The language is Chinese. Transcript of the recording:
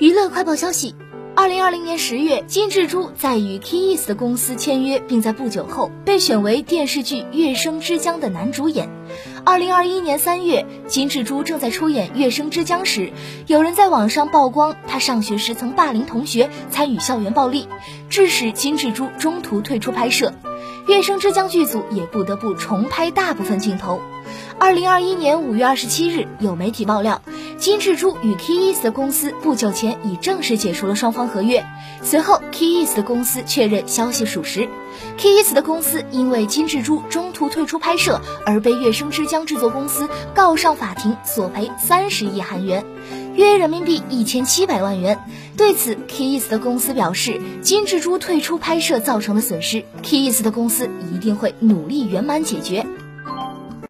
娱乐快报消息：二零二零年十月，金智珠在与 Key East 公司签约，并在不久后被选为电视剧《月升之江》的男主演。二零二一年三月，金智珠正在出演《月升之江》时，有人在网上曝光她上学时曾霸凌同学、参与校园暴力，致使金智珠中途退出拍摄。《月升之江》剧组也不得不重拍大部分镜头。二零二一年五月二十七日，有媒体爆料。金智珠与 Keys 的公司不久前已正式解除了双方合约。随后，Keys 的公司确认消息属实。Keys 的公司因为金智珠中途退出拍摄而被月升之江制作公司告上法庭，索赔三十亿韩元，约人民币一千七百万元。对此，Keys 的公司表示，金智珠退出拍摄造成的损失，Keys 的公司一定会努力圆满解决。